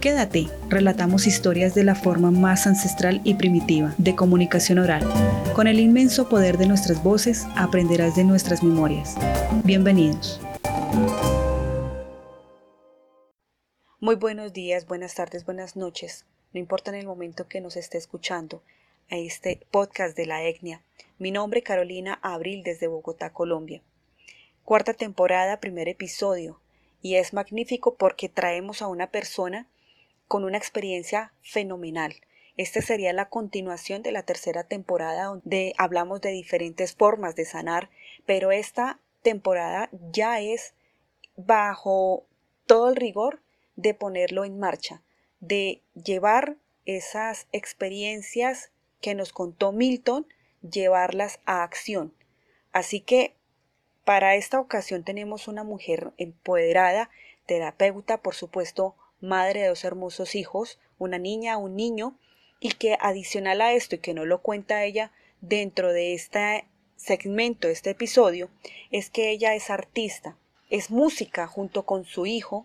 Quédate, relatamos historias de la forma más ancestral y primitiva de comunicación oral. Con el inmenso poder de nuestras voces aprenderás de nuestras memorias. Bienvenidos. Muy buenos días, buenas tardes, buenas noches. No importa en el momento que nos esté escuchando a este podcast de la etnia. Mi nombre es Carolina Abril desde Bogotá, Colombia. Cuarta temporada, primer episodio. Y es magnífico porque traemos a una persona con una experiencia fenomenal. Esta sería la continuación de la tercera temporada donde hablamos de diferentes formas de sanar, pero esta temporada ya es bajo todo el rigor de ponerlo en marcha, de llevar esas experiencias que nos contó Milton, llevarlas a acción. Así que para esta ocasión tenemos una mujer empoderada, terapeuta, por supuesto, madre de dos hermosos hijos, una niña, un niño, y que adicional a esto, y que no lo cuenta ella dentro de este segmento, este episodio, es que ella es artista, es música junto con su hijo,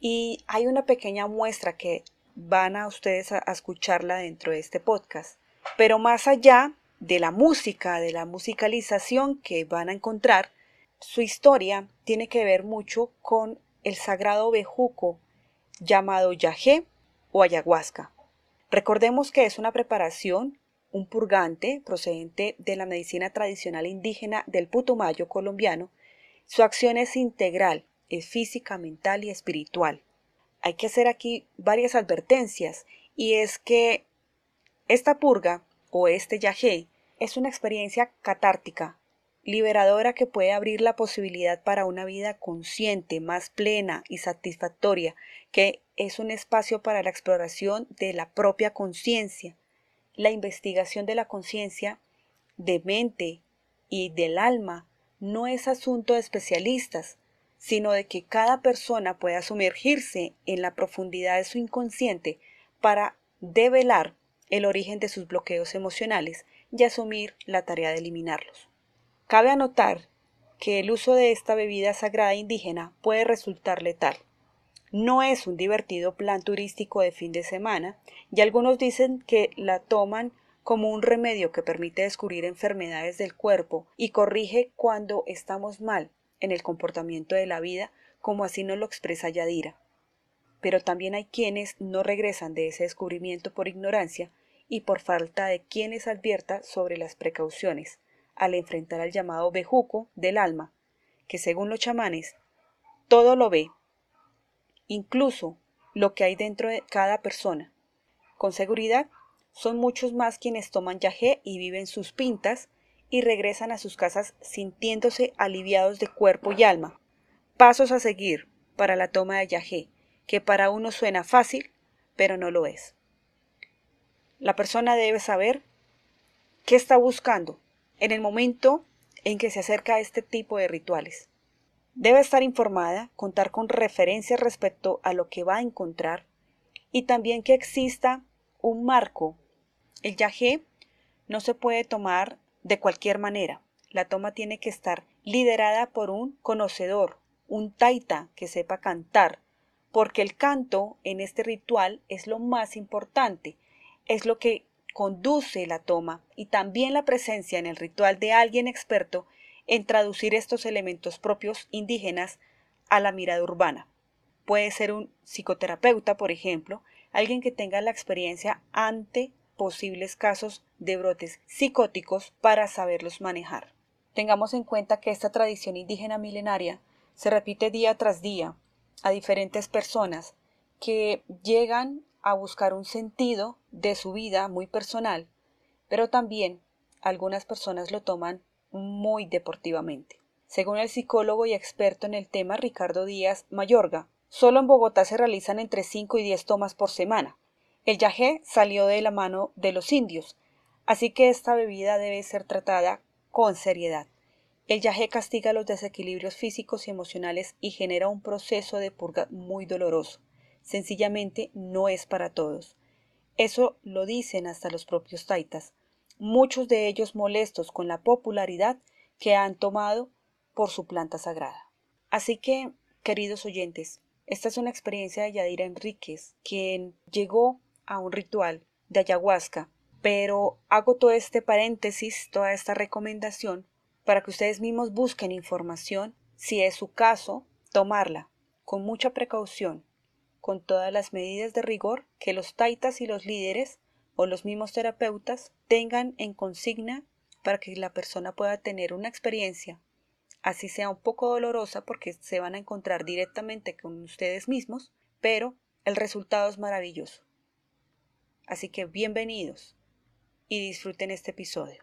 y hay una pequeña muestra que van a ustedes a, escucharla dentro de este podcast. Pero más allá de la música, de la musicalización que van a encontrar, su historia tiene que ver mucho con el sagrado bejuco llamado yagé o ayahuasca. Recordemos que es una preparación, un purgante procedente de la medicina tradicional indígena del Putumayo colombiano. Su acción es integral, es física, mental y espiritual. Hay que hacer aquí varias advertencias y es que esta purga o este yagé es una experiencia catártica, liberadora que puede abrir la posibilidad para una vida consciente, más plena y satisfactoria, que es un espacio para la exploración de la propia conciencia, la investigación de la conciencia, de mente y del alma no es asunto de especialistas, sino de que cada persona pueda sumergirse en la profundidad de su inconsciente para develar el origen de sus bloqueos emocionales y asumir la tarea de eliminarlos. Cabe anotar que el uso de esta bebida sagrada indígena puede resultar letal. No es un divertido plan turístico de fin de semana y algunos dicen que la toman como un remedio que permite descubrir enfermedades del cuerpo y corrige cuando estamos mal en el comportamiento de la vida, como así nos lo expresa Yadira. Pero también hay quienes no regresan de ese descubrimiento por ignorancia y por falta de quienes advierta sobre las precauciones, al enfrentar al llamado bejuco del alma, que según los chamanes, todo lo ve, incluso lo que hay dentro de cada persona. Con seguridad, son muchos más quienes toman yagé y viven sus pintas y regresan a sus casas sintiéndose aliviados de cuerpo y alma. Pasos a seguir para la toma de yagé, que para uno suena fácil, pero no lo es. La persona debe saber qué está buscando en el momento en que se acerca a este tipo de rituales. Debe estar informada, contar con referencias respecto a lo que va a encontrar y también que exista un marco. El yagé no se puede tomar de cualquier manera. La toma tiene que estar liderada por un conocedor, un taita que sepa cantar, porque el canto en este ritual es lo más importante, es lo que conduce la toma y también la presencia en el ritual de alguien experto en traducir estos elementos propios indígenas a la mirada urbana. Puede ser un psicoterapeuta, por ejemplo, alguien que tenga la experiencia ante posibles casos de brotes psicóticos para saberlos manejar. Tengamos en cuenta que esta tradición indígena milenaria se repite día tras día a diferentes personas que llegan a buscar un sentido de su vida muy personal, pero también algunas personas lo toman muy deportivamente. Según el psicólogo y experto en el tema Ricardo Díaz Mayorga, solo en Bogotá se realizan entre 5 y 10 tomas por semana. El yagé salió de la mano de los indios, así que esta bebida debe ser tratada con seriedad. El yagé castiga los desequilibrios físicos y emocionales y genera un proceso de purga muy doloroso sencillamente no es para todos. Eso lo dicen hasta los propios taitas, muchos de ellos molestos con la popularidad que han tomado por su planta sagrada. Así que, queridos oyentes, Esta es una experiencia de Yadira Enríquez, quien llegó a un ritual de ayahuasca, pero hago todo este paréntesis, toda esta recomendación, para que ustedes mismos busquen información, si es su caso, tomarla con mucha precaución, con todas las medidas de rigor que los taitas y los líderes o los mismos terapeutas tengan en consigna para que la persona pueda tener una experiencia, así sea un poco dolorosa porque se van a encontrar directamente con ustedes mismos, pero el resultado es maravilloso. Así que bienvenidos y disfruten este episodio.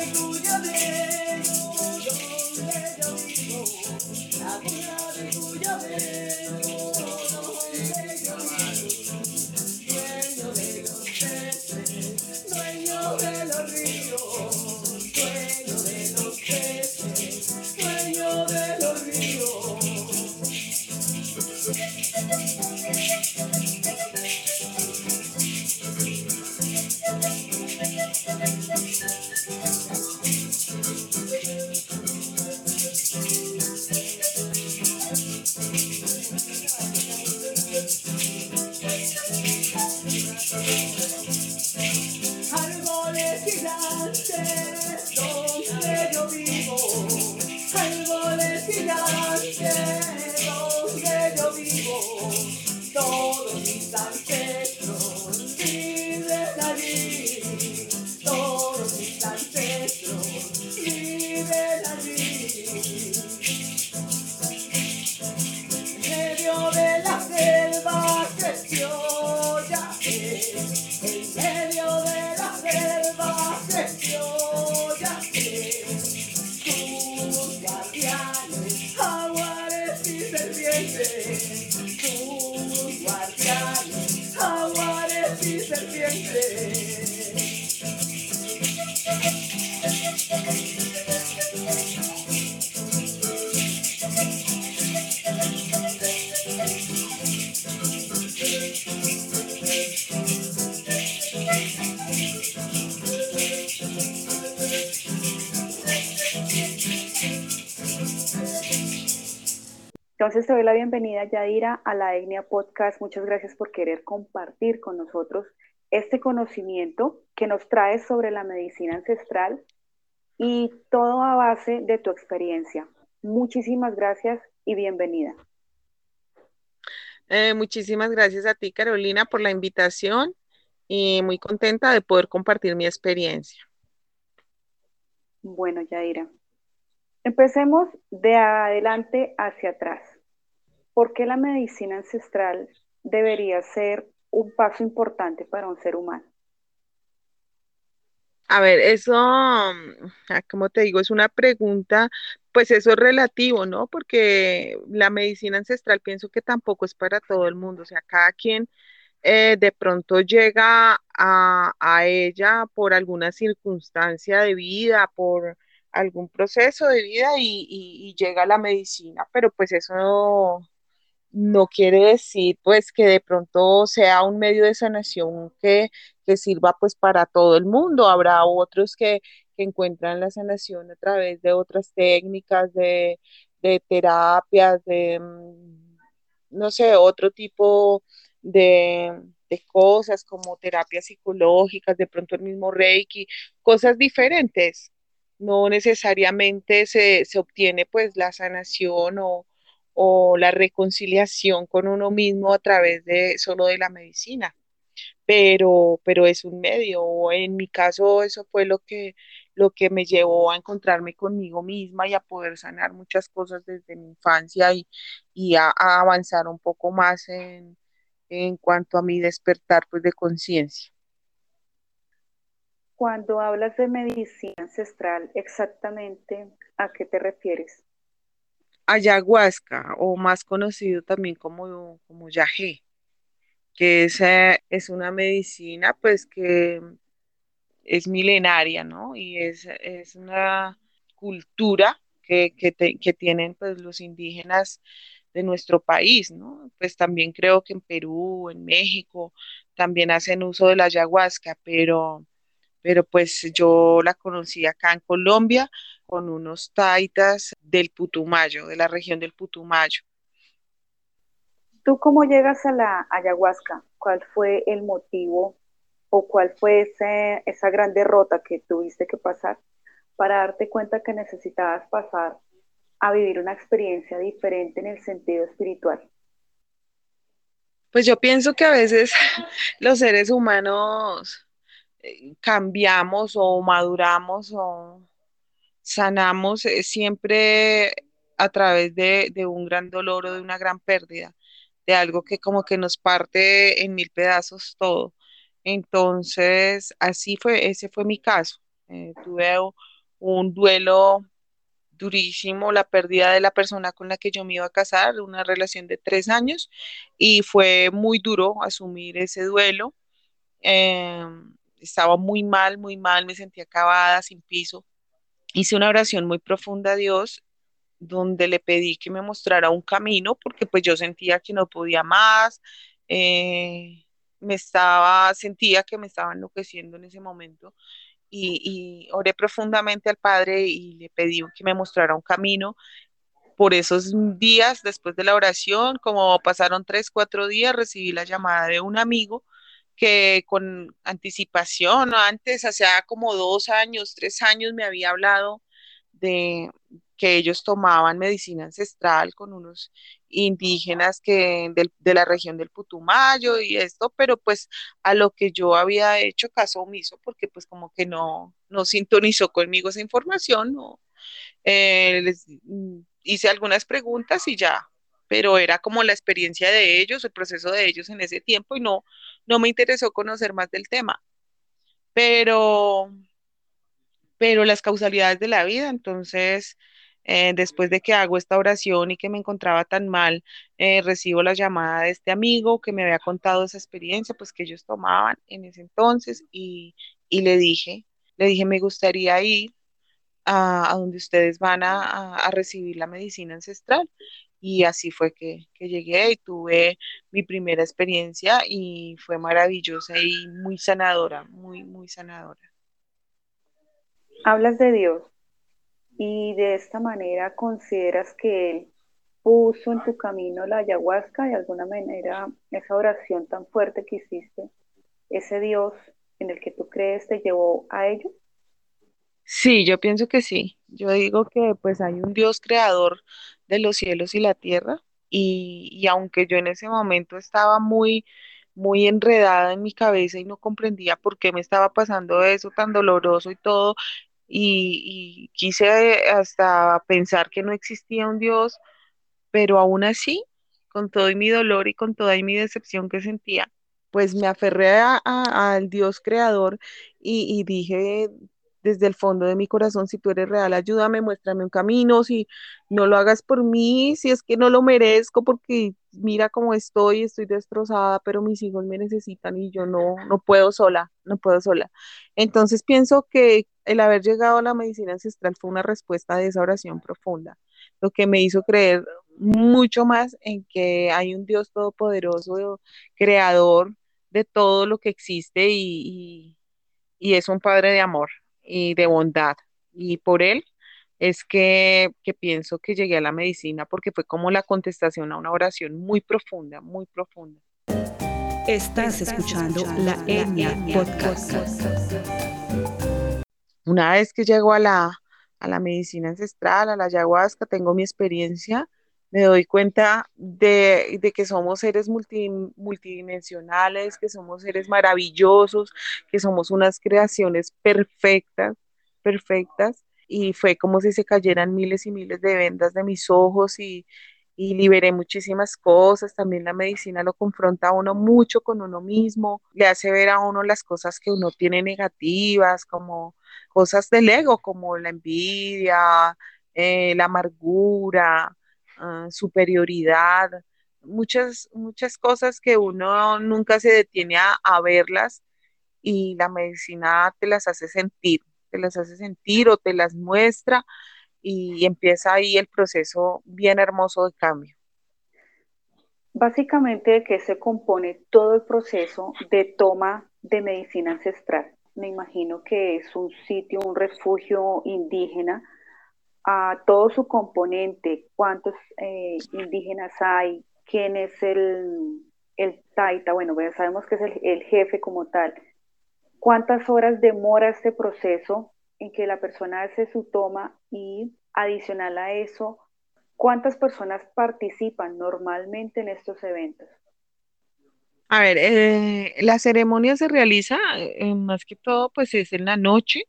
aleluya de Entonces te doy la bienvenida, Yadira, a la Etnia Podcast. Muchas gracias por querer compartir con nosotros este conocimiento que nos traes sobre la medicina ancestral y todo a base de tu experiencia. Muchísimas gracias y bienvenida. Eh, muchísimas gracias a ti, Carolina, por la invitación y muy contenta de poder compartir mi experiencia. Bueno, Yadira, empecemos de adelante hacia atrás. ¿Por qué la medicina ancestral debería ser un paso importante para un ser humano? A ver, eso, mm, ah, como te digo, es una pregunta, pues eso es relativo, ¿no? Porque la medicina ancestral pienso que tampoco es para todo el mundo, o sea, cada quien eh, de pronto llega a, ella por alguna circunstancia de vida, por algún proceso de vida y, y llega a la medicina, pero pues eso no quiere decir pues que de pronto sea un medio de sanación que, sirva pues para todo el mundo. Habrá otros que, encuentran la sanación a través de otras técnicas, de, terapias, de, mm, no sé, otro tipo de, cosas como terapias psicológicas, de pronto el mismo Reiki, cosas diferentes. No necesariamente se, se obtiene pues la sanación o, o la reconciliación con uno mismo a través de solo de la medicina. Pero, pero es un medio. En mi caso, eso fue lo que, lo que me llevó a encontrarme conmigo misma y a poder sanar muchas cosas desde mi infancia y, a, avanzar un poco más en, en cuanto a mi despertar pues de conciencia. Cuando hablas de medicina ancestral, exactamente a qué te refieres? Ayahuasca, o más conocido también como, como que es, es una medicina pues que es milenaria, ¿no? Y es, una cultura que, que tienen pues los indígenas de nuestro país, ¿no? Pues también creo que en Perú, en México, también hacen uso de la ayahuasca, pero, pero pues yo la conocí acá en Colombia con unos taitas del Putumayo, de la región del Putumayo. ¿Tú cómo llegas a la ayahuasca? ¿Cuál fue el motivo o cuál fue ese, esa gran derrota que tuviste que pasar para darte cuenta que necesitabas pasar a vivir una experiencia diferente en el sentido espiritual? Pues yo pienso que a veces los seres humanos eh, cambiamos o maduramos o sanamos eh, siempre a través de, un gran dolor o de una gran pérdida, de algo que como que nos parte en mil pedazos todo. Entonces, así fue, ese fue mi caso. Eh, tuve un duelo durísimo la pérdida de la persona con la que yo me iba a casar, una relación de tres años, y fue muy duro asumir ese duelo. Em, estaba muy mal, muy mal, me sentía acabada, sin piso. Hice una oración muy profunda a Dios donde le pedí que me mostrara un camino porque pues yo sentía que no podía más, eh, me estaba, sentía que me estaba enloqueciendo en ese momento y, oré profundamente al Padre y le pedí que me mostrara un camino. Por esos días, después de la oración, como pasaron tres, cuatro días, recibí la llamada de un amigo que con anticipación, antes, hacía como dos años, tres años, me había hablado de, que ellos tomaban medicina ancestral con unos indígenas que de la región del Putumayo y esto, pero pues a lo que yo había hecho caso omiso, porque pues como que no, no sintonizó conmigo esa información, no, eh, les mm, hice algunas preguntas y ya, pero era como la experiencia de ellos, el proceso de ellos en ese tiempo y no, no me interesó conocer más del tema. Pero, pero las causalidades de la vida, entonces eh, después de que hago esta oración y que me encontraba tan mal, eh, recibo la llamada de este amigo que me había contado esa experiencia, pues que ellos tomaban en ese entonces y, le dije, le dije, me gustaría ir a, donde ustedes van a, recibir la medicina ancestral. Y así fue que, que llegué y tuve mi primera experiencia y fue maravillosa y muy sanadora, muy, muy sanadora. Hablas de Dios, y de esta manera consideras que Él puso en tu camino la ayahuasca, de alguna manera esa oración tan fuerte que hiciste, ese Dios en el que tú crees te llevó a ello? Sí, yo pienso que sí. Yo digo que pues hay un Dios creador de los cielos y la tierra y, y aunque yo en ese momento estaba muy muy enredada en mi cabeza y no comprendía por qué me estaba pasando eso tan doloroso y todo, y, quise hasta pensar que no existía un Dios, pero aún así, con todo mi dolor y con toda mi decepción que sentía, pues me aferré al Dios creador y, y dije, desde el fondo de mi corazón, si tú eres real, ayúdame, muéstrame un camino, si no lo hagas por mí, si es que no lo merezco, porque mira cómo estoy, estoy destrozada, pero mis hijos me necesitan y yo no, no puedo sola, no puedo sola. Entonces pienso que el haber llegado a la medicina ancestral fue una respuesta de esa oración profunda, lo que me hizo creer mucho más en que hay un Dios todopoderoso, creador de todo lo que existe y, y es un Padre de amor y de bondad. Y por él es que, pienso que llegué a la medicina porque fue como la contestación a una oración muy profunda, muy profunda. Estás escuchando la Etnia Podcast. Una vez que llego a la, a la medicina ancestral, a la ayahuasca, tengo mi experiencia, me doy cuenta de, de que somos seres multidimensionales, que somos seres maravillosos, que somos unas creaciones perfectas, perfectas, y fue como si se cayeran miles y miles de vendas de mis ojos y, y liberé muchísimas cosas. También la medicina lo confronta a uno mucho con uno mismo, le hace ver a uno las cosas que uno tiene negativas, como cosas del ego, como la envidia, eh, la amargura, ah, superioridad, muchas, muchas cosas que uno nunca se detiene a, a verlas y la medicina te las hace sentir, te las hace sentir o te las muestra y empieza ahí el proceso bien hermoso de cambio. Básicamente, ¿de qué se compone todo el proceso de toma de medicina ancestral? Me imagino que es un sitio, un refugio indígena, a todo su componente, cuántos eh, indígenas hay, quién es el, el taita, bueno, ya sabemos que es el, el jefe como tal, cuántas horas demora este proceso en que la persona hace su toma y adicional a eso, ¿cuántas personas participan normalmente en estos eventos? A ver, eh, la ceremonia se realiza eh, más que todo, pues es en la noche.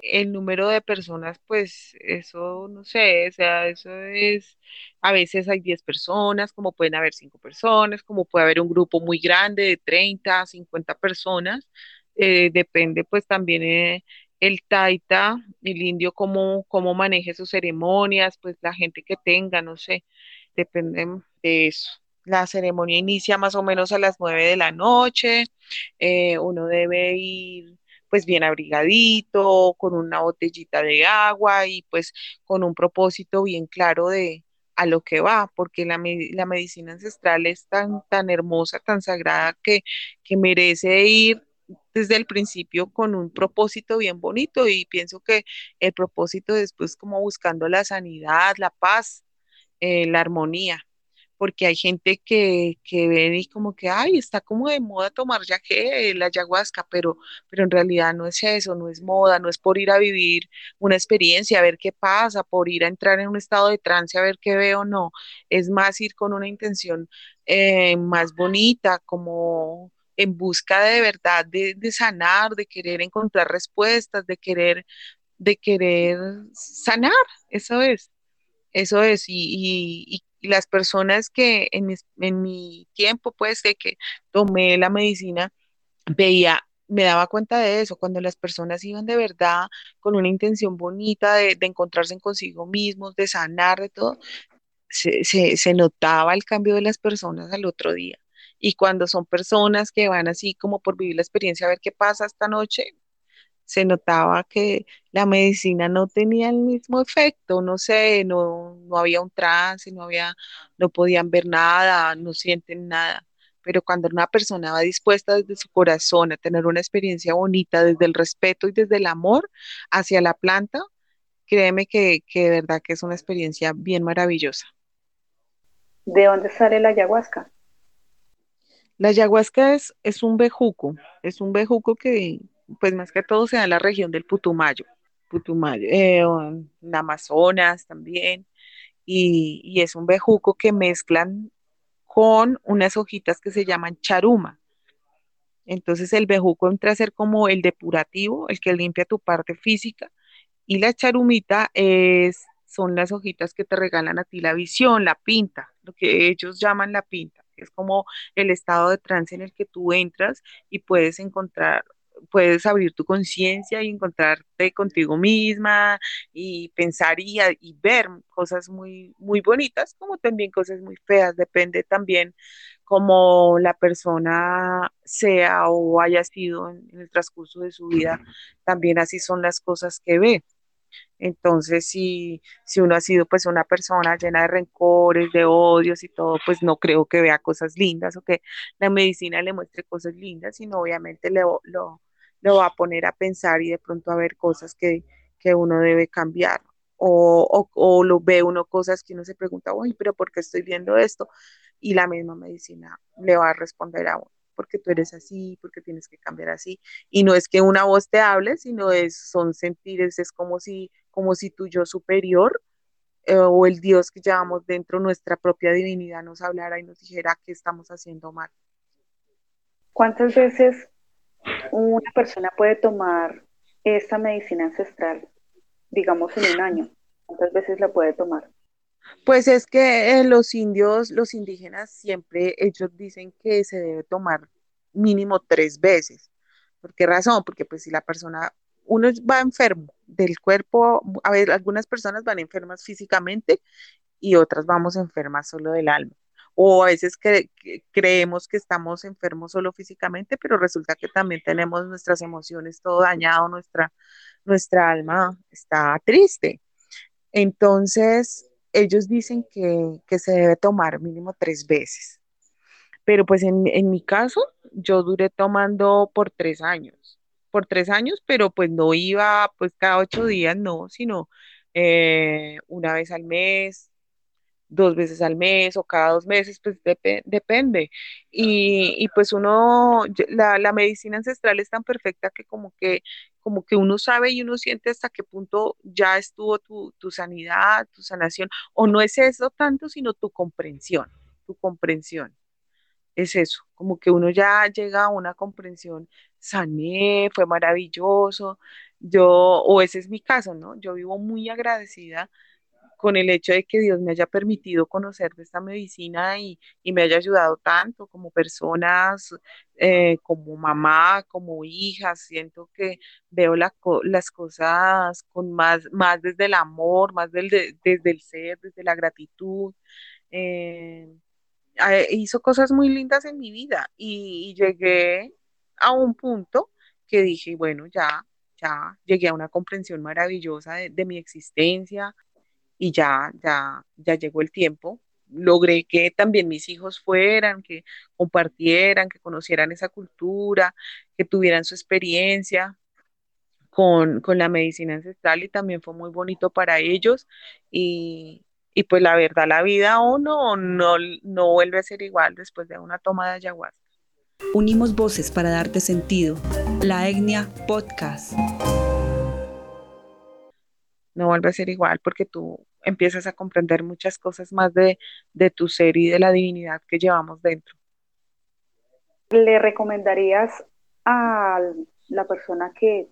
El número de personas, pues eso no sé, o sea, eso es, a veces hay 10 personas, como pueden haber 5 personas, como puede haber un grupo muy grande de 30, 50 personas. Eh, depende pues también el taita, el indio, cómo, cómo maneje sus ceremonias, pues la gente que tenga, no sé, depende de eso. La ceremonia inicia más o menos a las nueve de la noche, eh, uno debe ir pues bien abrigadito, con una botellita de agua y pues con un propósito bien claro de a lo que va, porque la, la medicina ancestral es tan, tan hermosa, tan sagrada que, que merece ir desde el principio con un propósito bien bonito. Y pienso que el propósito después como buscando la sanidad, la paz, eh, la armonía, porque hay gente que, que ve y como que, ay, está como de moda tomar ya que la ayahuasca, pero, pero en realidad no es eso, no es moda, no es por ir a vivir una experiencia, a ver qué pasa, por ir a entrar en un estado de trance, a ver qué veo, no, es más ir con una intención eh, más bonita, como en busca de verdad de, sanar, de querer encontrar respuestas, de querer, de querer sanar, eso es, eso es, y, las personas que en mi, en mi tiempo, pues, que tomé la medicina, veía, me daba cuenta de eso, cuando las personas iban de verdad con una intención bonita de, encontrarse en consigo mismos, de sanar, de todo, se, se, notaba el cambio de las personas al otro día. Y cuando son personas que van así como por vivir la experiencia a ver qué pasa esta noche, se notaba que la medicina no tenía el mismo efecto, no sé, no, no había un trance, no había, no podían ver nada, no sienten nada. Pero cuando una persona va dispuesta desde su corazón a tener una experiencia bonita, desde el respeto y desde el amor hacia la planta, créeme que, que de verdad que es una experiencia bien maravillosa. ¿De dónde sale la ayahuasca? La ayahuasca es, es un bejuco, es un bejuco que pues más que todo se da en la región del Putumayo, Putumayo, eh, en Amazonas también, y, y es un bejuco que mezclan con unas hojitas que se llaman charuma. Entonces el bejuco entra a ser como el depurativo, el que limpia tu parte física, y la charumita es, son las hojitas que te regalan a ti la visión, la pinta, lo que ellos llaman la pinta es como el estado de trance en el que tú entras y puedes encontrar puedes abrir tu conciencia y encontrarte contigo misma y pensar y, y, ver cosas muy, muy bonitas como también cosas muy feas. Depende también cómo la persona sea o haya sido en el transcurso de su vida, también así son las cosas que ve. Entonces, si, si uno ha sido pues una persona llena de rencores, de odios y todo, pues no creo que vea cosas lindas o que la medicina le muestre cosas lindas, sino obviamente le, lo, lo va a poner a pensar y de pronto a ver cosas que, que uno debe cambiar. O, o, lo ve uno cosas que uno se pregunta, uy, pero ¿por qué estoy viendo esto? Y la misma medicina le va a responder a uno porque tú eres así, porque tienes que cambiar así. Y no es que una voz te hable, sino es, son sentires, es como si, como si tu yo superior eh, o el Dios que llevamos dentro, nuestra propia divinidad, nos hablara y nos dijera que estamos haciendo mal. ¿Cuántas veces una persona puede tomar esta medicina ancestral, digamos en un año? ¿Cuántas veces la puede tomar? Pues es que eh, los indios, los indígenas siempre, ellos dicen que se debe tomar mínimo tres veces. ¿Por qué razón? Porque pues si la persona, uno va enfermo del cuerpo, a ver, algunas personas van enfermas físicamente y otras vamos enfermas solo del alma. O a veces cre- creemos que estamos enfermos solo físicamente, pero resulta que también tenemos nuestras emociones todo dañado, nuestra, nuestra alma está triste. Entonces, ellos dicen que, que se debe tomar mínimo tres veces. Pero pues en, en mi caso, yo duré tomando por tres años. Por tres años, pero pues no iba pues cada ocho días, no, sino eh, una vez al mes, dos veces al mes o cada dos meses, pues depe- depende. Y, y pues uno, la, la medicina ancestral es tan perfecta que como que, como que uno sabe y uno siente hasta qué punto ya estuvo tu, tu sanidad, tu sanación, o no es eso tanto, sino tu comprensión, tu comprensión. Es eso, como que uno ya llega a una comprensión, sané, fue maravilloso. Yo, o ese es mi caso, ¿no? Yo vivo muy agradecida con el hecho de que Dios me haya permitido conocer de esta medicina y, y me haya ayudado tanto como personas, eh, como mamá, como hija. Siento que veo las cosas con más, más desde el amor, más del, de- desde el ser, desde la gratitud. Eh, eh, hizo cosas muy lindas en mi vida y, llegué a un punto que dije, bueno, ya, ya llegué a una comprensión maravillosa de mi existencia y ya, ya, ya llegó el tiempo. Logré que también mis hijos fueran, que compartieran, que conocieran esa cultura, que tuvieran su experiencia con, con la medicina ancestral y también fue muy bonito para ellos. Y, y pues la verdad, la vida uno no, no vuelve a ser igual después de una toma de ayahuasca. Unimos voces para darte sentido. La Etnia Podcast. No vuelve a ser igual porque tú empiezas a comprender muchas cosas más de, de tu ser y de la divinidad que llevamos dentro. ¿Le recomendarías a la persona que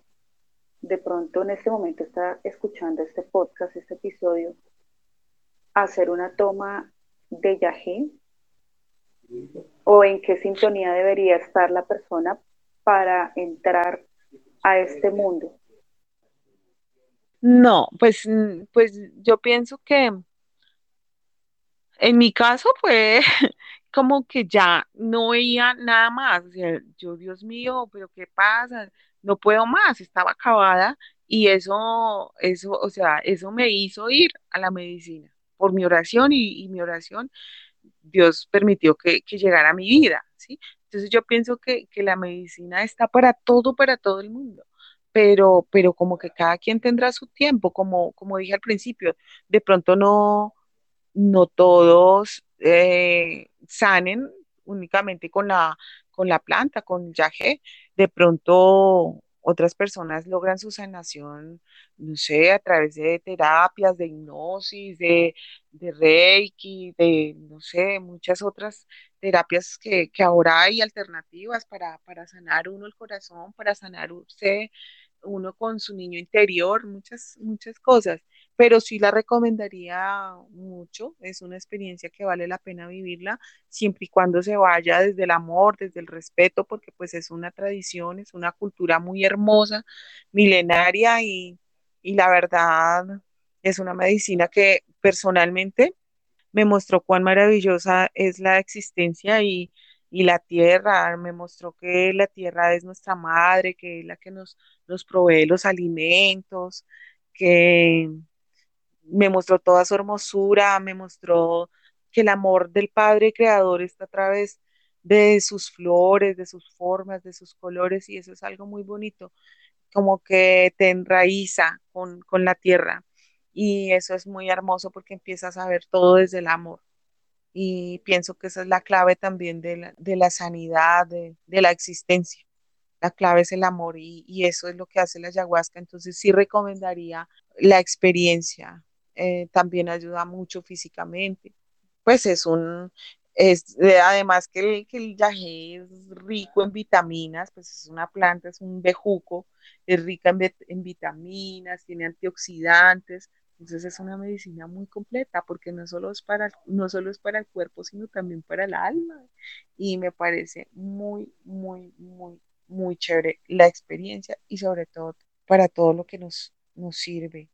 de pronto en este momento está escuchando este podcast, este episodio, hacer una toma de yagé? ¿O en qué sintonía debería estar la persona para entrar a este mundo? No, pues, pues yo pienso que en mi caso fue como que ya no veía nada más. O sea, yo, Dios mío, pero ¿qué pasa? No puedo más, estaba acabada y eso, eso, o sea, eso me hizo ir a la medicina por mi oración y, y mi oración, Dios permitió que, que llegara a mi vida, ¿sí? Entonces yo pienso que, que la medicina está para todo, para todo el mundo. Pero, pero como que cada quien tendrá su tiempo, como, como dije al principio, de pronto no, no todos eh, sanen únicamente con la, con la planta, con el yagé. De pronto otras personas logran su sanación, no sé, a través de terapias, de hipnosis, de, de Reiki, de, no sé, muchas otras terapias que, que ahora hay alternativas para, para sanar uno el corazón, para sanar usted, uno con su niño interior, muchas, muchas cosas pero sí la recomendaría mucho. Es una experiencia que vale la pena vivirla, siempre y cuando se vaya desde el amor, desde el respeto, porque pues es una tradición, es una cultura muy hermosa, milenaria y, y la verdad es una medicina que personalmente me mostró cuán maravillosa es la existencia y, y la tierra, me mostró que la tierra es nuestra madre, que es la que nos, nos provee los alimentos, que me mostró toda su hermosura, me mostró que el amor del Padre Creador está a través de sus flores, de sus formas, de sus colores, y eso es algo muy bonito, como que te enraiza con, con la tierra. Y eso es muy hermoso porque empiezas a ver todo desde el amor. Y pienso que esa es la clave también de la, de la sanidad, de, de, la existencia. La clave es el amor y, y, eso es lo que hace la ayahuasca. Entonces sí recomendaría la experiencia, eh, también ayuda mucho físicamente. Pues es un, es, eh, además que el, que el yagé es rico en vitaminas, pues es una planta, es un bejuco, es rica en, en vitaminas, tiene antioxidantes, Entonces es una medicina muy completa porque no solo es para, no solo es para el cuerpo, sino también para el alma. Y me parece muy, muy, muy, muy chévere la experiencia y sobre todo para todo lo que nos, nos sirve.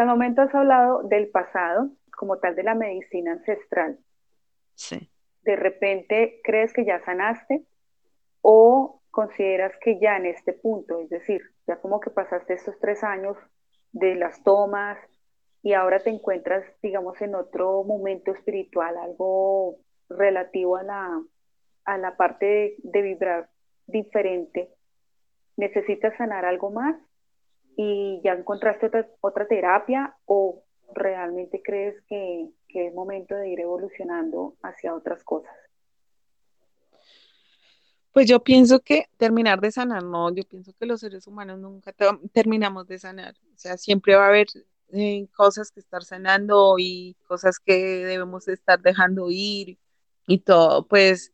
Hasta el momento has hablado del pasado, como tal de la medicina ancestral. Sí. ¿De repente crees que ya sanaste o consideras que ya en este punto, es decir, ya como que pasaste estos tres años de las tomas y ahora te encuentras, digamos, en otro momento espiritual, algo relativo a la, a la parte de, de vibrar diferente, ¿necesitas sanar algo más? Y ya encontraste otra, otra terapia o realmente crees que, que, es momento de ir evolucionando hacia otras cosas? Pues yo pienso que terminar de sanar, no, yo pienso que los seres humanos nunca terminamos de sanar, o sea, siempre va a haber eh, cosas que estar sanando y cosas que debemos estar dejando ir y todo, pues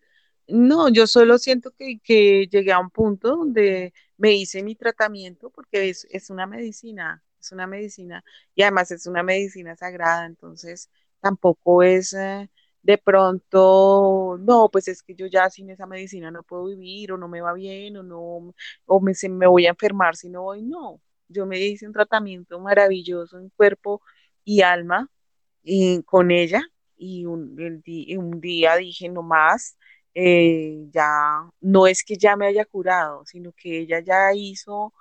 no, yo solo siento que, que llegué a un punto donde me hice mi tratamiento porque es, es una medicina, es una medicina y además es una medicina sagrada, entonces tampoco es eh, de pronto, no, pues es que yo ya sin esa medicina no puedo vivir o no me va bien o no, o me, se, me voy a enfermar si no voy, no, yo me hice un tratamiento maravilloso en cuerpo y alma y, con ella y un, un día dije no más eh, ya no es que ya me haya curado, sino que ella ya hizo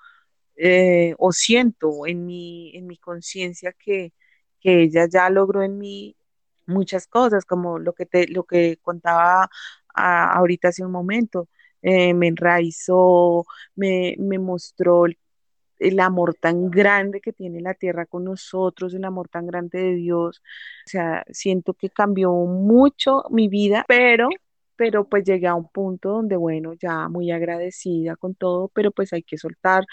eh, o siento en mi, en mi conciencia que, que ella ya logró en mí muchas cosas, como lo que, te, lo que contaba ahorita hace un momento. Eh, me enraizó, me, me mostró el, el, amor tan grande que tiene la tierra con nosotros, el amor tan grande de Dios. O sea, siento que cambió mucho mi vida, pero pero pues llegué a un punto donde, bueno, ya muy agradecida con todo, pero pues hay que soltar.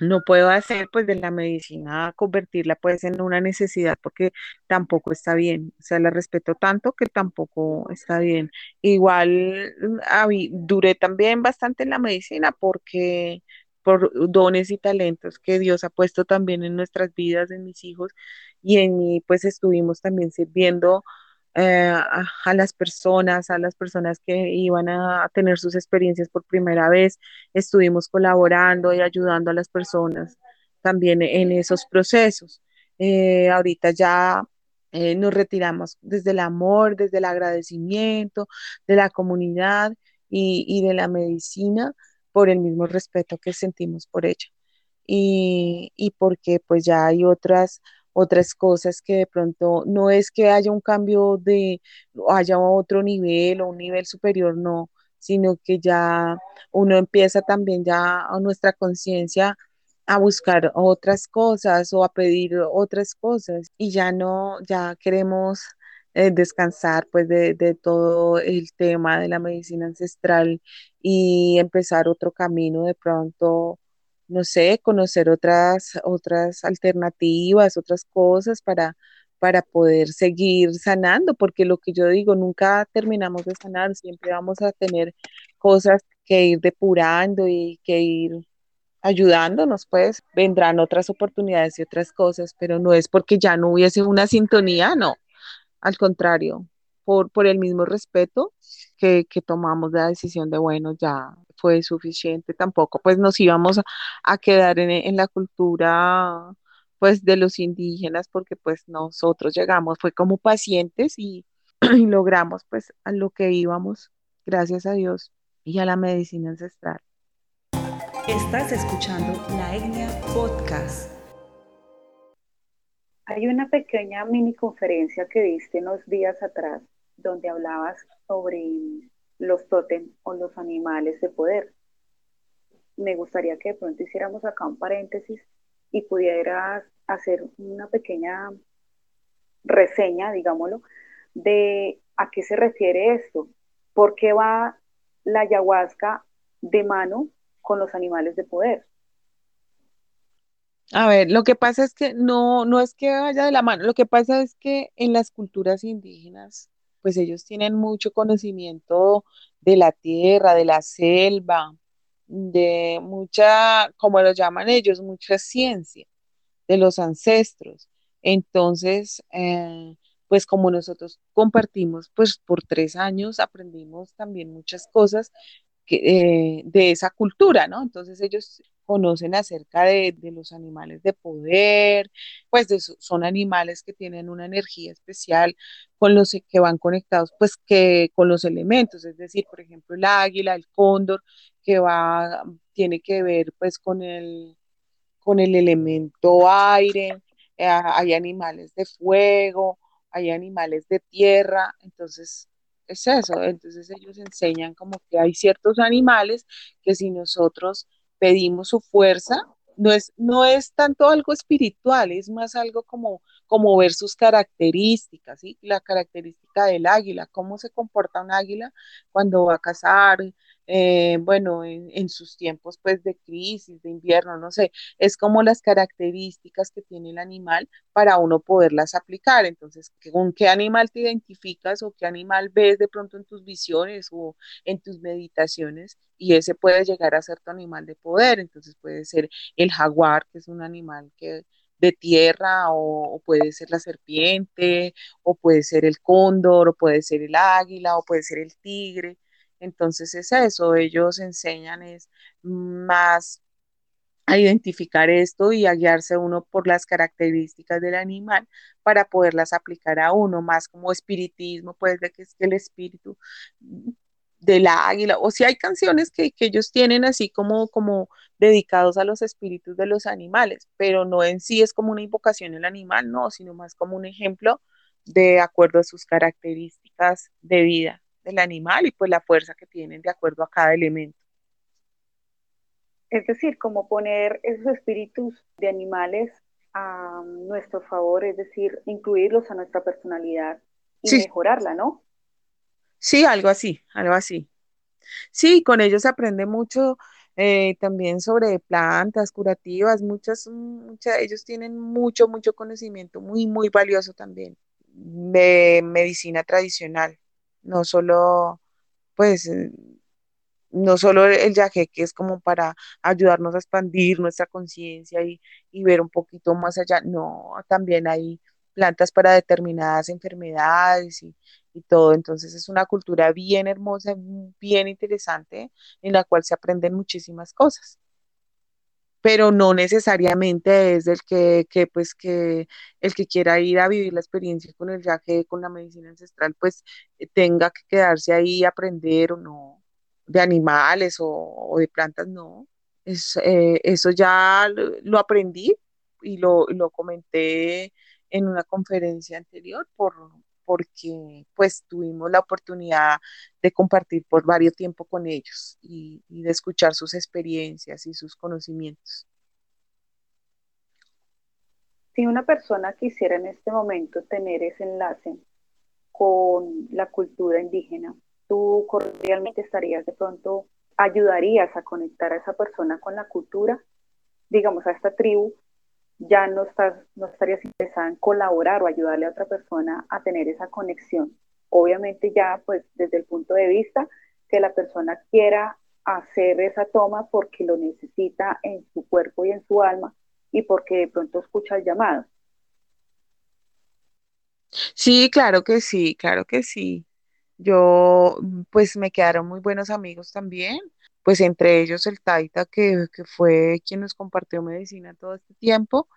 No puedo hacer pues de la medicina convertirla pues en una necesidad porque tampoco está bien. O sea, la respeto tanto que tampoco está bien. Igual duré también bastante en la medicina porque por dones y talentos que Dios ha puesto también en nuestras vidas, en mis hijos y en mí, pues estuvimos también sirviendo eh, a, las personas, a las personas que iban a, tener sus experiencias por primera vez. Estuvimos colaborando y ayudando a las personas también en esos procesos. Eh, ahorita ya eh, nos retiramos desde el amor, desde el agradecimiento de la comunidad y, de la medicina por el mismo respeto que sentimos por ella. Y porque pues ya hay otras otras cosas que de pronto no es que haya un cambio de, haya otro nivel o un nivel superior, no, sino que ya uno empieza también ya nuestra conciencia a buscar otras cosas o a pedir otras cosas y ya no, ya queremos eh, descansar pues de, de, todo el tema de la medicina ancestral y empezar otro camino de pronto no sé, conocer otras, otras alternativas, otras cosas para, para poder seguir sanando, porque lo que yo digo, nunca terminamos de sanar, siempre vamos a tener cosas que ir depurando y que ir ayudándonos, pues vendrán otras oportunidades y otras cosas, pero no es porque ya no hubiese una sintonía, no, al contrario, por, por el mismo respeto que, que tomamos la decisión de, bueno, ya fue suficiente, tampoco pues nos íbamos a, quedar en, la cultura pues de los indígenas porque pues nosotros llegamos, fue como pacientes y, logramos pues a lo que íbamos, gracias a Dios y a la medicina ancestral. Estás escuchando la Etnia Podcast. Hay una pequeña mini conferencia que diste unos días atrás donde hablabas sobre los totem o los animales de poder. Me gustaría que de pronto hiciéramos acá un paréntesis y pudieras hacer una pequeña reseña, digámoslo, de a qué se refiere esto, por qué va la ayahuasca de mano con los animales de poder. A ver, lo que pasa es que no, no es que vaya de la mano, lo que pasa es que en las culturas indígenas pues ellos tienen mucho conocimiento de la tierra, de la selva, de mucha, como lo llaman ellos, mucha ciencia de los ancestros. Entonces, eh, pues como nosotros compartimos, pues por tres años aprendimos también muchas cosas eh, de esa cultura, ¿no? Entonces ellos conocen acerca de, los animales de poder, pues son animales que tienen una energía especial con los que van conectados, pues que con los elementos, es decir, por ejemplo, el águila, el cóndor, que va, tiene que ver pues con el, con el elemento aire, eh, hay animales de fuego, hay animales de tierra, entonces es eso, entonces ellos enseñan como que hay ciertos animales que si nosotros pedimos su fuerza, no es, no es tanto algo espiritual, es más algo como, como ver sus características, ¿sí? La característica del águila, cómo se comporta un águila cuando va a cazar, eh, bueno, en, sus tiempos pues de crisis, de invierno, no sé, es como las características que tiene el animal para uno poderlas aplicar. Entonces, ¿con qué animal te identificas o qué animal ves de pronto en tus visiones o en tus meditaciones? Y ese puede llegar a ser tu animal de poder. Entonces puede ser el jaguar, que es un animal que de tierra o, o, puede ser la serpiente o puede ser el cóndor o puede ser el águila o puede ser el tigre. Entonces es eso, ellos enseñan es más a identificar esto y a guiarse uno por las características del animal para poderlas aplicar a uno, más como espiritismo, pues de que es el espíritu del águila, o si hay canciones que, que, ellos tienen así como, como dedicados a los espíritus de los animales, pero no en sí es como una invocación el animal, no, sino más como un ejemplo de acuerdo a sus características de vida del animal y pues la fuerza que tienen de acuerdo a cada elemento. Es decir, como poner esos espíritus de animales a nuestro favor, es decir, incluirlos a nuestra personalidad y mejorarla, ¿no? Sí, algo así, algo así. Sí, con ellos se aprende mucho eh, también sobre plantas curativas, muchas, muchas, ellos tienen mucho, mucho conocimiento, muy, muy valioso también de medicina tradicional, no solo, pues, eh, no solo el yaje, que es como para ayudarnos a expandir nuestra conciencia y, y ver un poquito más allá, no, también hay plantas para determinadas enfermedades y, y todo. Entonces es una cultura bien hermosa, bien interesante, en la cual se aprenden muchísimas cosas. Pero no necesariamente es el que, que, pues, que el que quiera ir a vivir la experiencia con el viaje, con la medicina ancestral, pues eh, tenga que quedarse ahí aprender o no, de animales o, o de plantas, no. Es, eh, eso ya lo, lo aprendí y lo, lo comenté en una conferencia anterior por, porque pues tuvimos la oportunidad de compartir por varios tiempo con ellos y, y de escuchar sus experiencias y sus conocimientos. Si una persona quisiera en este momento tener ese enlace con la cultura indígena, tú cordialmente estarías de pronto, ayudarías a conectar a esa persona con la cultura, digamos, a esta tribu, ya no, estás, no estarías interesada en colaborar o ayudarle a otra persona a tener esa conexión. Obviamente ya pues desde el punto de vista que la persona quiera hacer esa toma porque lo necesita en su cuerpo y en su alma y porque de pronto escucha el llamado. Sí, claro que sí, claro que sí. Yo, pues me quedaron muy buenos amigos también, pues entre ellos el Taita, que, que fue quien nos compartió medicina todo este tiempo,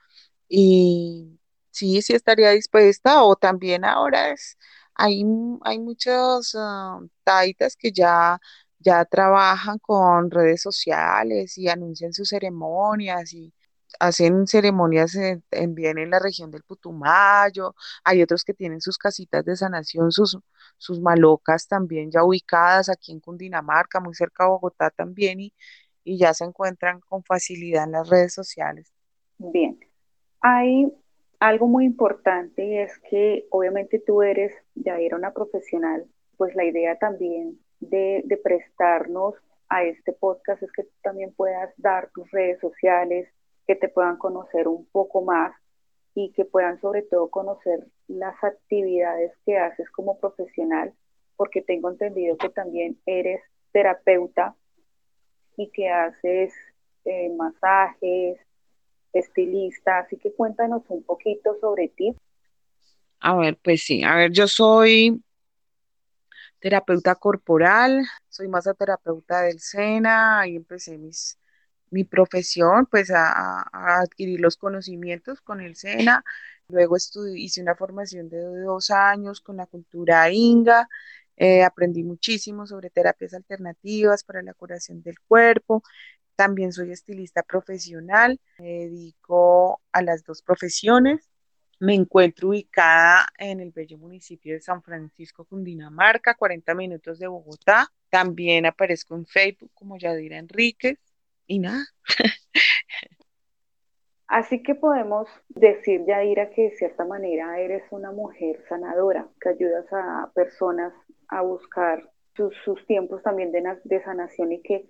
y sí, sí estaría dispuesta, o también ahora es, hay, hay muchos ah, Taitas que ya, ya trabajan con redes sociales y anuncian sus ceremonias y hacen ceremonias en, en- bien en la región del Putumayo, hay otros que tienen sus casitas de sanación, sus, sus malocas también ya ubicadas aquí en Cundinamarca, muy cerca de Bogotá también, y, y ya se encuentran con facilidad en las redes sociales. Bien, hay algo muy importante y es que obviamente tú eres, ya era una profesional, pues la idea también de, de prestarnos a este podcast es que tú también puedas dar tus redes sociales, que te puedan conocer un poco más y que puedan sobre todo conocer las actividades que haces como profesional, porque tengo entendido que también eres terapeuta y que haces eh, masajes, estilista, así que cuéntanos un poquito sobre ti. A ver, pues sí, a ver, yo soy terapeuta corporal, soy masoterapeuta del SENA, ahí empecé mis, mi profesión, pues a, a- adquirir los conocimientos con el SENA, luego hice una formación de dos años con la cultura inga, eh, aprendí muchísimo sobre terapias alternativas para la curación del cuerpo, también soy estilista profesional, me dedico a las dos profesiones. Me encuentro ubicada en el bello municipio de San Francisco, Cundinamarca, 40 minutos de Bogotá. También aparezco en Facebook como Yadira Enríquez. Y nada, Así que podemos decir, Yaira, que de cierta manera eres una mujer sanadora, que ayudas a personas a buscar sus, sus tiempos también de, de sanación y que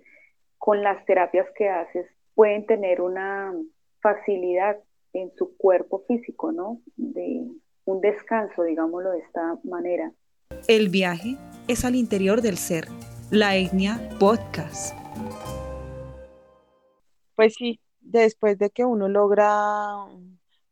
con las terapias que haces pueden tener una facilidad en su cuerpo físico, ¿no? De un descanso, digámoslo de esta manera. El viaje es al interior del ser. La etnia podcast. Pues sí, después de que uno logra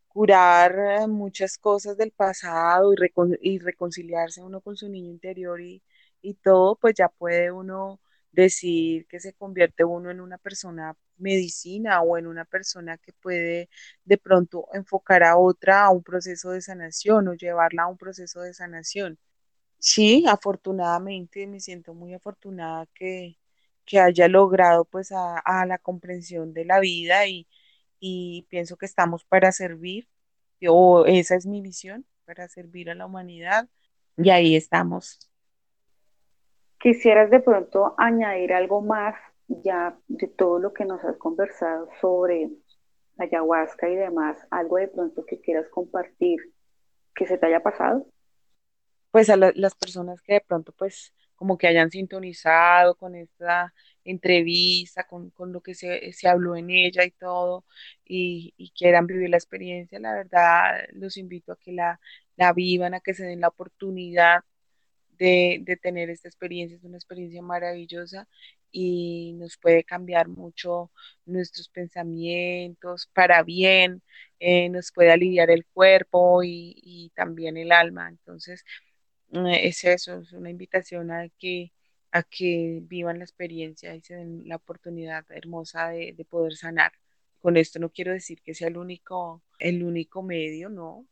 curar eh, muchas cosas del pasado y, recon- y reconciliarse uno con su niño interior y, y todo, pues ya puede uno decir que se convierte uno en una persona medicina o en una persona que puede de pronto enfocar a otra a un proceso de sanación o llevarla a un proceso de sanación. Sí, afortunadamente me siento muy afortunada que, que haya logrado pues a, a la comprensión de la vida y, y pienso que estamos para servir, o esa es mi visión, para servir a la humanidad y ahí estamos. ¿Quisieras de pronto añadir algo más ya de todo lo que nos has conversado sobre ayahuasca y demás? Algo de pronto que quieras compartir que se te haya pasado. pues a la- las personas que de pronto pues como que hayan sintonizado con esta entrevista, con, con lo que se, se habló en ella y todo, y, y quieran vivir la experiencia, la verdad los invito a que la, la vivan, a que se den la oportunidad de, de tener esta experiencia. Es una experiencia maravillosa y nos puede cambiar mucho nuestros pensamientos para bien, eh, nos puede aliviar el cuerpo y, y también el alma. Entonces, es eso, es una invitación a que, a que vivan la experiencia y se den la oportunidad hermosa de, de poder sanar. Con esto no quiero decir que sea el único, el único medio, no.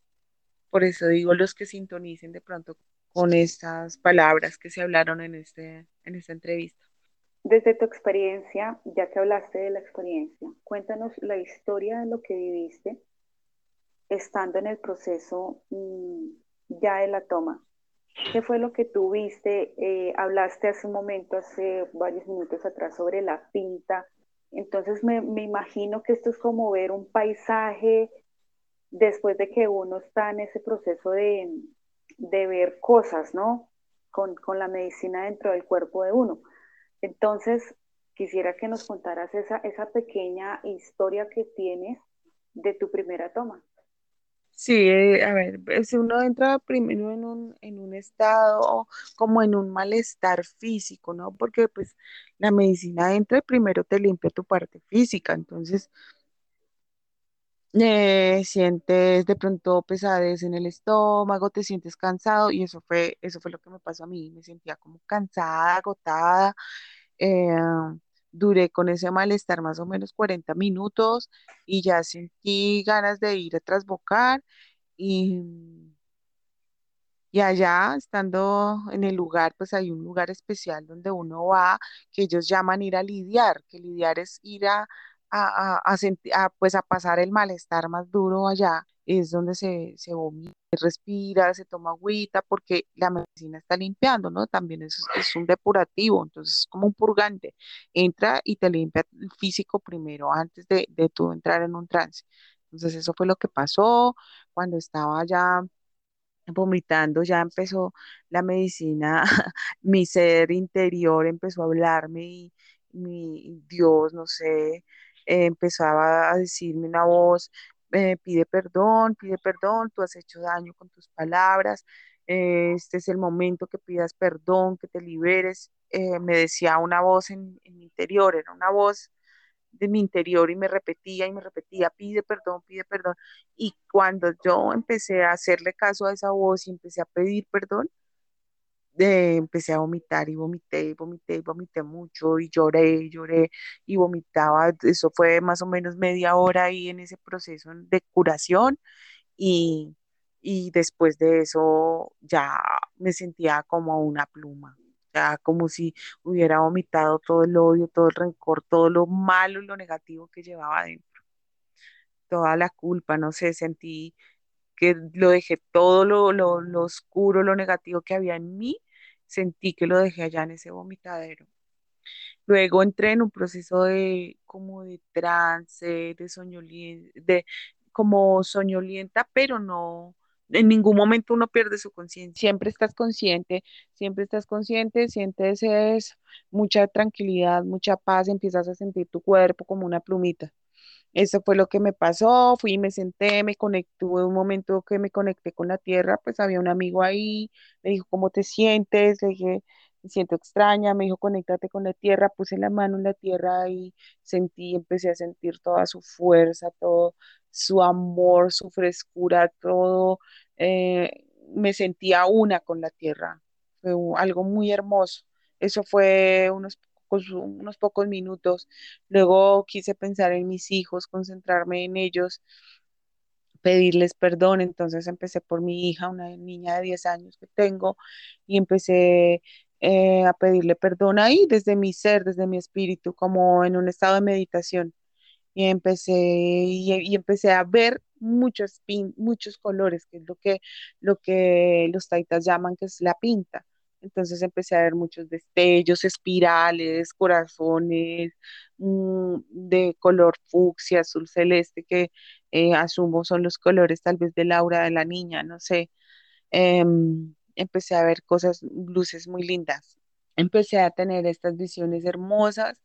Por eso digo los que sintonicen de pronto con estas palabras que se hablaron en este, en esta entrevista. Desde tu experiencia, ya que hablaste de la experiencia, cuéntanos la historia de lo que viviste estando en el proceso mm, ya de la toma. ¿Qué fue lo que tú viste? Eh, hablaste hace un momento, hace varios minutos atrás, sobre la pinta. Entonces me, me imagino que esto es como ver un paisaje después de que uno está en ese proceso de, de ver cosas, ¿no? Con, con la medicina dentro del cuerpo de uno. Entonces, quisiera que nos contaras esa, esa pequeña historia que tienes de tu primera toma. Sí, eh, a ver, si uno entra primero en un, en un estado como en un malestar físico, ¿no? Porque pues la medicina entra y primero te limpia tu parte física, entonces eh, sientes de pronto pesadez en el estómago, te sientes cansado y eso fue, eso fue lo que me pasó a mí, me sentía como cansada, agotada, eh, duré con ese malestar más o menos 40 minutos y ya sentí ganas de ir a trasbocar y, y allá, estando en el lugar, pues hay un lugar especial donde uno va, que ellos llaman ir a lidiar, que lidiar es ir a, a, a, a senti- a, pues a pasar el malestar más duro allá, es donde se, se vomita, respira, se toma agüita, porque la medicina está limpiando, ¿no? También es, es un depurativo, entonces es como un purgante. Entra y te limpia el físico primero, antes de, de tú entrar en un trance. Entonces eso fue lo que pasó cuando estaba ya vomitando, ya empezó la medicina, mi ser interior empezó a hablarme y mi Dios, no sé, empezaba a decirme una voz, eh, pide perdón, pide perdón, tú has hecho daño con tus palabras, eh, este es el momento que pidas perdón, que te liberes, eh, me decía una voz en, en mi interior, era una voz de mi interior y me repetía y me repetía, pide perdón, pide perdón. Y cuando yo empecé a hacerle caso a esa voz y empecé a pedir perdón, empecé a vomitar y vomité y vomité y vomité mucho y lloré y lloré y vomitaba. Eso fue más o menos media hora ahí en ese proceso de curación y, y después de eso ya me sentía como una pluma. Ya como si hubiera vomitado todo el odio, todo el rencor, todo lo malo lo negativo que llevaba adentro, toda la culpa, no sé, sentí que lo dejé todo lo, lo, lo oscuro, lo negativo que había en mí, sentí que lo dejé allá en ese vomitadero. Luego entré en un proceso de como de trance, de soñolienta, como soñolienta, pero no, en ningún momento uno pierde su conciencia. Siempre estás consciente, siempre estás consciente, sientes es, mucha tranquilidad, mucha paz, empiezas a sentir tu cuerpo como una plumita. Eso fue lo que me pasó, fui, me senté, me conecté, tuve un momento que me conecté con la tierra, pues había un amigo ahí, me dijo, ¿cómo te sientes? Le dije, me siento extraña, me dijo, conéctate con la tierra, puse la mano en la tierra y sentí, empecé a sentir toda su fuerza, todo su amor, su frescura, todo, eh, me sentía una con la tierra, fue algo muy hermoso. Eso fue unos unos pocos minutos Luego quise pensar en mis hijos, concentrarme en ellos, pedirles perdón. Entonces empecé por mi hija, una niña de 10 años que tengo, y empecé eh, a pedirle perdón ahí, desde mi ser, desde mi espíritu, como en un estado de meditación. Y empecé, y, y empecé a ver muchos, pin- muchos colores, que es lo que, lo que los taitas llaman que es la pinta. Entonces empecé a ver muchos destellos, espirales, corazones, mm, de color fucsia, azul celeste, que eh, asumo son los colores tal vez del aura de la niña, no sé. Em, empecé a ver cosas, luces muy lindas. Empecé a tener estas visiones hermosas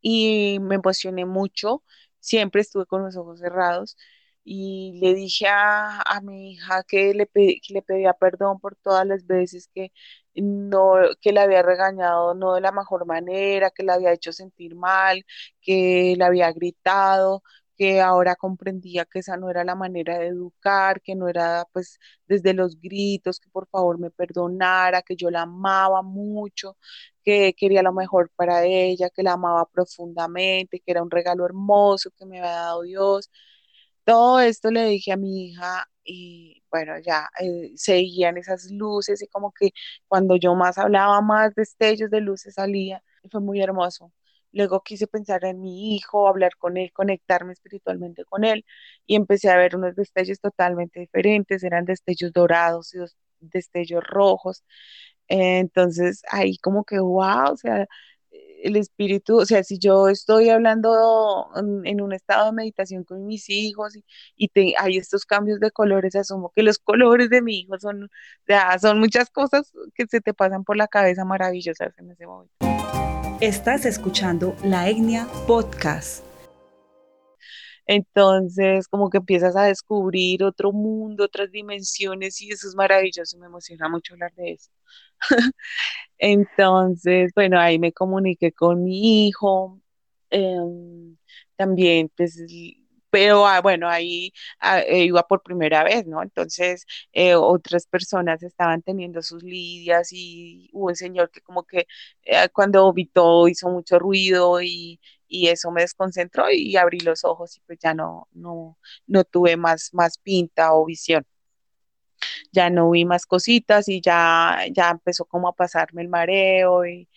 y me emocioné mucho. Siempre estuve con los ojos cerrados y le dije a, a mi hija que le, que le pedía perdón por todas las veces que no, que la había regañado no de la mejor manera, que la había hecho sentir mal, que la había gritado, que ahora comprendía que esa no era la manera de educar, que no era pues desde los gritos, que por favor me perdonara, que yo la amaba mucho, que quería lo mejor para ella, que la amaba profundamente, que era un regalo hermoso que me había dado Dios. Todo esto le dije a mi hija y bueno, ya eh, seguían esas luces y como que cuando yo más hablaba, más destellos de luces salía. Y fue muy hermoso. Luego quise pensar en mi hijo, hablar con él, conectarme espiritualmente con él y empecé a ver unos destellos totalmente diferentes, eran destellos dorados y destellos rojos. entonces ahí como que, wow, o sea, el espíritu, o sea, si yo estoy hablando en, un estado de meditación con mis hijos y, hay estos cambios de colores, asumo que los colores de mi hijo son, o son muchas cosas que se te pasan por la cabeza maravillosas en ese momento. Estás escuchando La Etnia Podcast. Entonces, como que empiezas a descubrir otro mundo, otras dimensiones y eso es maravilloso, me emociona mucho hablar de eso. Entonces, bueno, ahí me comuniqué con mi hijo. Em, también, pues, pero ah, bueno, ahí ah, eh, iba por primera vez, ¿no? Entonces, eh, otras personas estaban teniendo sus lidias y hubo un señor que como que eh, cuando vomitó hizo mucho ruido y, y, eso me desconcentró y abrí los ojos y pues ya no, no, no tuve más, más pinta o visión ya no vi más cositas y ya, ya empezó como a pasarme el mareo, y,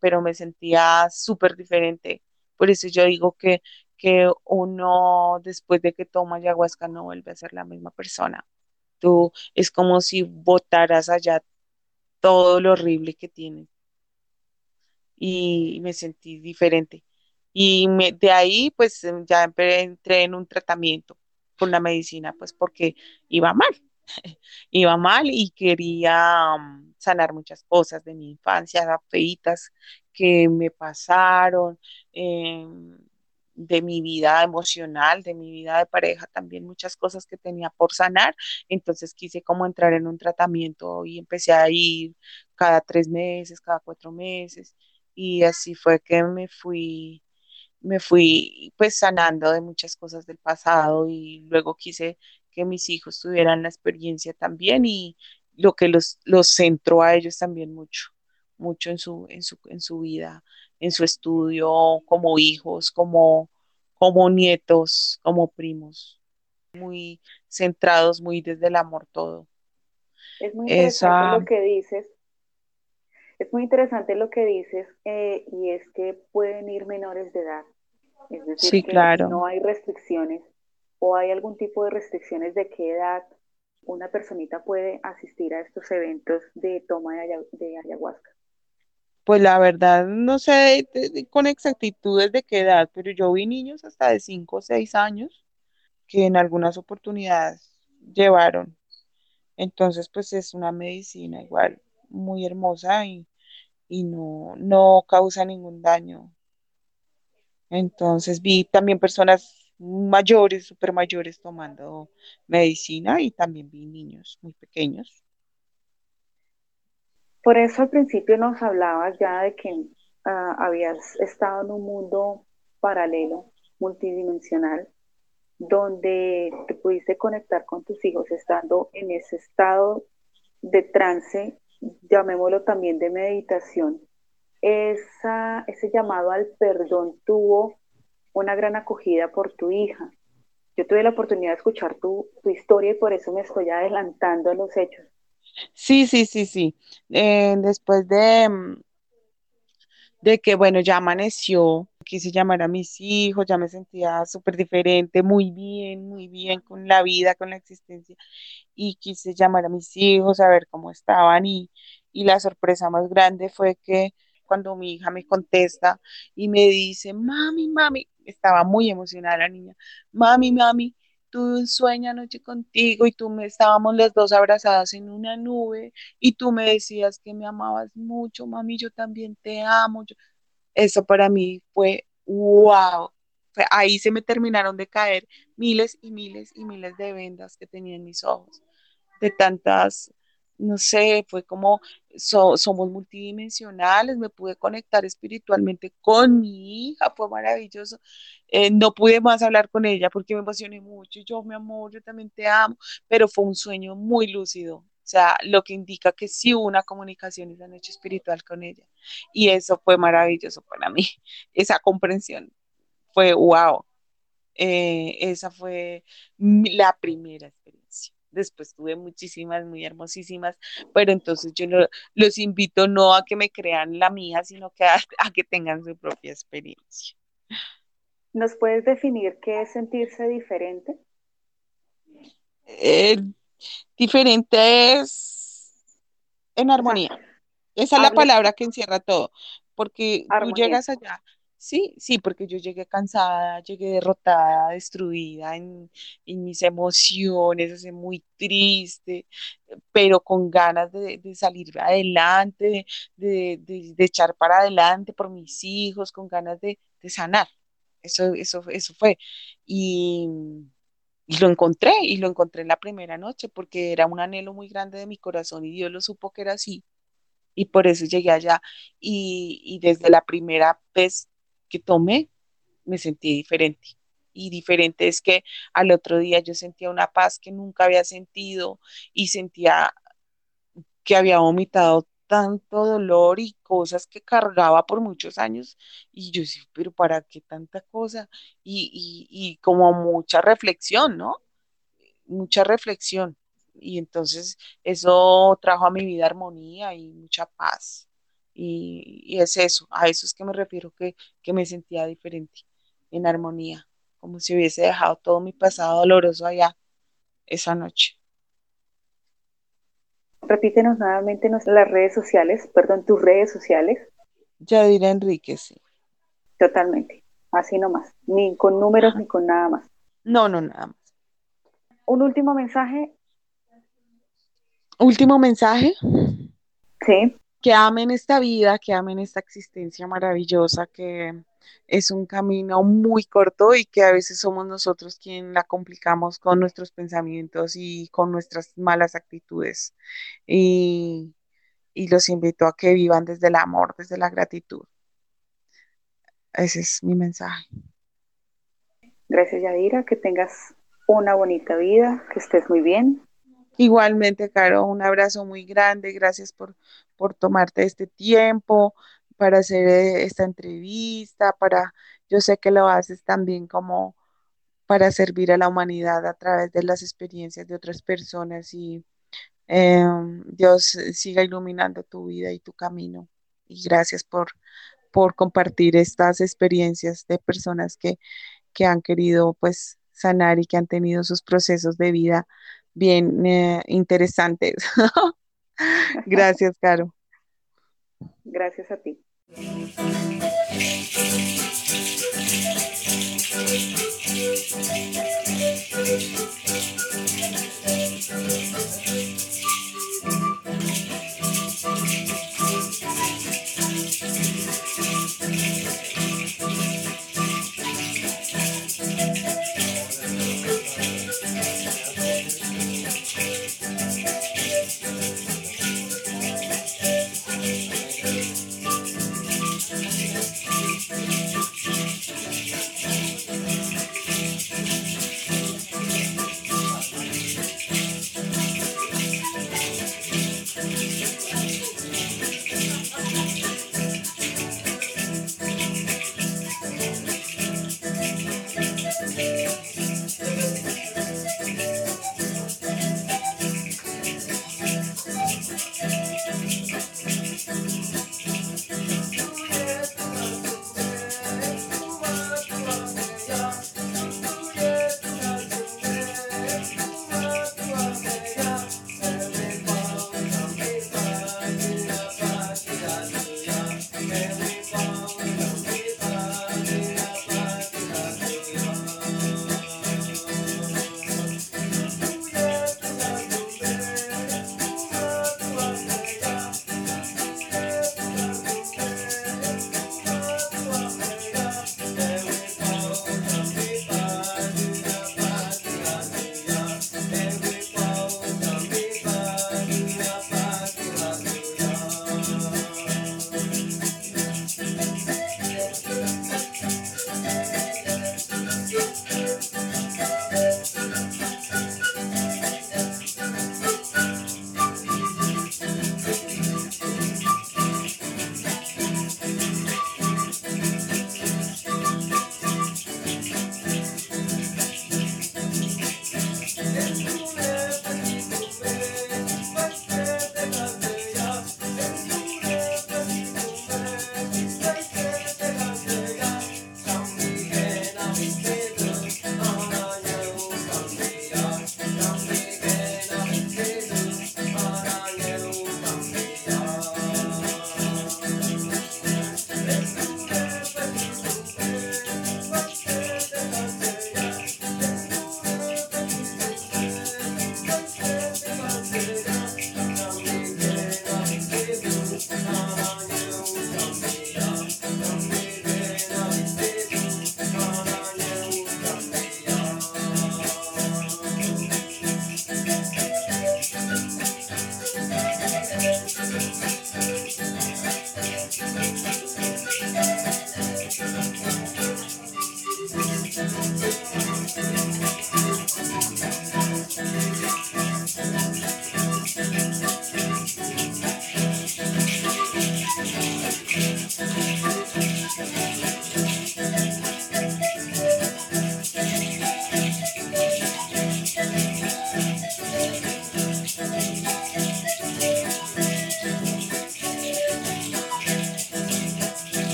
pero me sentía súper diferente. Por eso yo digo que, que uno después de que toma ayahuasca no vuelve a ser la misma persona. Tú es como si botaras allá todo lo horrible que tienes. Y me sentí diferente. Y de ahí pues ya entré en un tratamiento con la medicina, pues porque iba mal. iba mal y quería mm, sanar muchas cosas de mi infancia, feitas que me pasaron, em, de mi vida emocional, de mi vida de pareja, también muchas cosas que tenía por sanar. Entonces quise como entrar en un tratamiento y empecé a ir cada tres meses, cada cuatro meses. Y así fue que me fui me fui pues sanando de muchas cosas del pasado y luego quise que mis hijos tuvieran la experiencia también y lo que los, los centró a ellos también mucho, mucho en su, en su, en su vida, en su estudio, como hijos, como, como nietos, como primos, muy centrados, muy desde el amor todo. Es muy interesante lo que dices. Es muy interesante lo que dices eh, y es que pueden ir menores de edad. Es decir, sí, que claro. no hay restricciones o hay algún tipo de restricciones de qué edad una personita puede asistir a estos eventos de toma de, ayahuasca? Pues la verdad, no sé con exactitud de qué edad, pero yo vi niños hasta de 5 o 6 años que en algunas oportunidades llevaron. Entonces, pues es una medicina igual muy hermosa y, y no, no causa ningún daño. Entonces vi también personas mayores, super mayores tomando medicina y también vi niños muy pequeños. Por eso al principio nos hablabas ya de que ah, habías estado en un mundo paralelo, multidimensional, donde te pudiste conectar con tus hijos estando en ese estado de trance, llamémoslo también de meditación. Esa, ese llamado al perdón tuvo una gran acogida por tu hija. Yo tuve la oportunidad de escuchar tu, historia y por eso me estoy adelantando a los hechos. Sí, sí, sí, sí. Eh, después de, de que, bueno, ya amaneció, quise llamar a mis hijos, ya me sentía súper diferente, muy bien, muy bien con la vida, con la existencia. Y quise llamar a mis hijos a ver cómo estaban y, y la sorpresa más grande fue que cuando mi hija me contesta y me dice, mami, mami, estaba muy emocionada la niña, mami, mami, tuve un sueño anoche contigo y tú me estábamos las dos abrazadas en una nube y tú me decías que me amabas mucho, mami, yo también te amo. Eso para mí fue wow. Ahí se me terminaron de caer miles y miles y miles de vendas que tenía en mis ojos, de tantas no sé, fue como somos multidimensionales, me pude conectar espiritualmente con mi hija, fue maravilloso. Eh, no pude más hablar con ella porque me emocioné mucho, yo mi amor, yo también te amo, pero fue un sueño muy lúcido, sea, lo que indica que sí hubo una comunicación esa noche espiritual con ella. Y eso fue maravilloso para mí, esa comprensión fue wow. Eh, esa fue la primera experiencia. Después tuve muchísimas, muy hermosísimas, pero entonces yo los invito no a que me crean la mía, sino que a, que tengan su propia experiencia. ¿Nos puedes definir qué es sentirse diferente? Eh, diferente es en armonía. Esa es la palabra que encierra todo, porque tú llegas allá Sí, sí, porque yo llegué cansada, llegué derrotada, destruida en, mis emociones, muy triste, pero con ganas de, salir adelante, de, echar para adelante por mis hijos, con ganas de, sanar. Eso, eso, eso fue. Y, y lo encontré, y lo encontré en la primera noche, porque era un anhelo muy grande de mi corazón y Dios lo supo que era así. Y por eso llegué allá. Y, y desde la primera vez que tomé, me sentí diferente. Y diferente es que al otro día yo sentía una paz que nunca había sentido y sentía que había vomitado tanto dolor y cosas que cargaba por muchos años. Y yo decía, pero ¿para qué tanta cosa? Y, y como mucha reflexión, ¿no? Mucha reflexión. Y entonces eso trajo a mi vida armonía y mucha paz. Y, es eso, a eso es que me refiero que, me sentía diferente, en armonía, como si hubiese dejado todo mi pasado doloroso allá esa noche. Repítenos nuevamente las redes sociales, perdón, tus redes sociales. Yadira Enrique, sí. Totalmente, así nomás, ni con números ni con nada más. No, no, nada más. Un último mensaje. Último mensaje. Sí que amen esta vida, que amen esta existencia maravillosa, que es un camino muy corto y que a veces somos nosotros quien la complicamos con nuestros pensamientos y con nuestras malas actitudes. Y, los invito a que vivan desde el amor, desde la gratitud. Ese es mi mensaje. Gracias, Yadira. Que tengas una bonita vida, que estés muy bien. Igualmente, Caro, un abrazo muy grande. Gracias por, por tomarte este tiempo para hacer eh, esta entrevista, para, yo sé que lo haces también como para servir a la humanidad a través de las experiencias de otras personas y em, Dios siga iluminando tu vida y tu camino. Y gracias por, por compartir estas experiencias de personas que, que han querido pues sanar y que han tenido sus procesos de vida bien eh, interesantes. Gracias, Caro. Gracias a ti. Thank you.